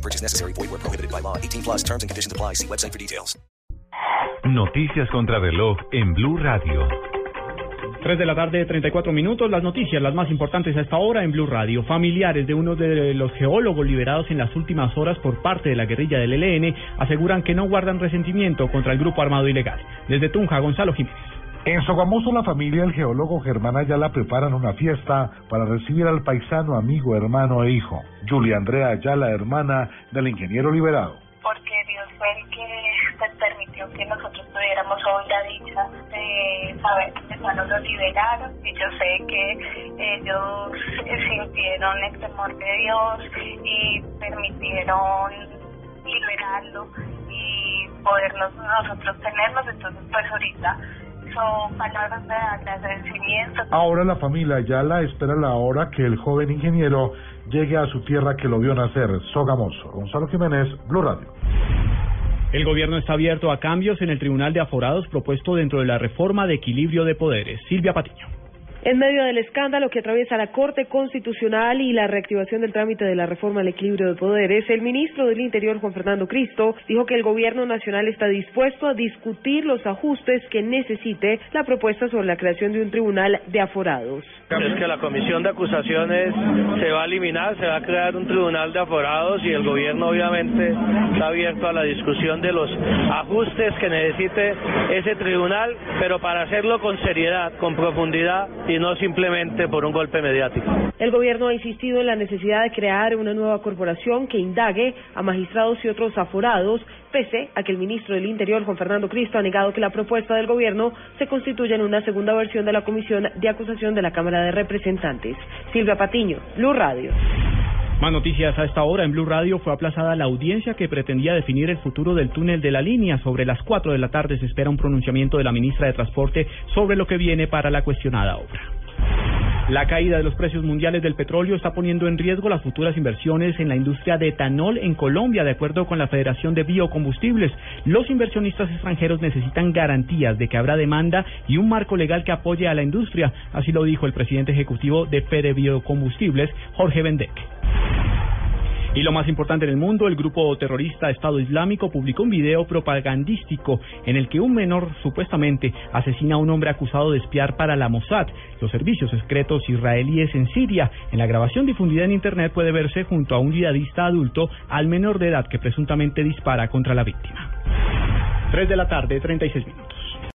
No purchase necessary. Void where prohibited by law. 18 plus terms and conditions apply. See website for details. Noticias contra reloj en Blue Radio. 3 de la tarde, 34 minutos. Las noticias, las más importantes a esta hora en Blue Radio. Familiares de uno de los geólogos liberados en las últimas horas por parte de la guerrilla del ELN aseguran que no guardan resentimiento contra el grupo armado ilegal. Desde Tunja, Gonzalo Jiménez. En Sogamoso, la familia del geólogo Germán Ayala preparan una fiesta para recibir al paisano, amigo, hermano e hijo. Julia Andrea Ayala, hermana del ingeniero liberado. Porque Dios fue el que pues, permitió que nosotros tuviéramos hoy la dicha de saber que hermanos los liberaron. Y yo sé que ellos sintieron el temor de Dios y permitieron liberarlo y podernos nosotros tenerlos. Entonces, pues ahorita son palabras de agradecimiento. Ahora la familia Ayala espera la hora que el joven ingeniero llegue a su tierra que lo vio nacer, Sogamoso. Gonzalo Jiménez, Blue Radio. El gobierno está abierto a cambios en el Tribunal de Aforados propuesto dentro de la reforma de equilibrio de poderes. Silvia Patiño. En medio del escándalo que atraviesa la Corte Constitucional y la reactivación del trámite de la reforma al equilibrio de poderes, el ministro del Interior, Juan Fernando Cristo, dijo que el Gobierno Nacional está dispuesto a discutir los ajustes que necesite la propuesta sobre la creación de un tribunal de aforados. Es que la comisión de acusaciones se va a eliminar, se va a crear un tribunal de aforados y el Gobierno obviamente está abierto a la discusión de los ajustes que necesite ese tribunal, pero para hacerlo con seriedad, con profundidad y no simplemente por un golpe mediático. El gobierno ha insistido en la necesidad de crear una nueva corporación que indague a magistrados y otros aforados, pese a que el ministro del Interior, Juan Fernando Cristo, ha negado que la propuesta del gobierno se constituya en una segunda versión de la Comisión de Acusación de la Cámara de Representantes. Silvia Patiño, Blue Radio. Más noticias a esta hora en Blue Radio fue aplazada la audiencia que pretendía definir el futuro del túnel de la línea. Sobre las 4 de la tarde se espera un pronunciamiento de la ministra de Transporte sobre lo que viene para la cuestionada obra. La caída de los precios mundiales del petróleo está poniendo en riesgo las futuras inversiones en la industria de etanol en Colombia, de acuerdo con la Federación de Biocombustibles. Los inversionistas extranjeros necesitan garantías de que habrá demanda y un marco legal que apoye a la industria, así lo dijo el presidente ejecutivo de Fede Biocombustibles, Jorge Bendec. Y lo más importante en el mundo, el grupo terrorista Estado Islámico publicó un video propagandístico en el que un menor supuestamente asesina a un hombre acusado de espiar para la Mossad, los servicios secretos israelíes en Siria. En la grabación difundida en Internet puede verse junto a un yihadista adulto al menor de edad que presuntamente dispara contra la víctima. 3 de la tarde, 36 minutos.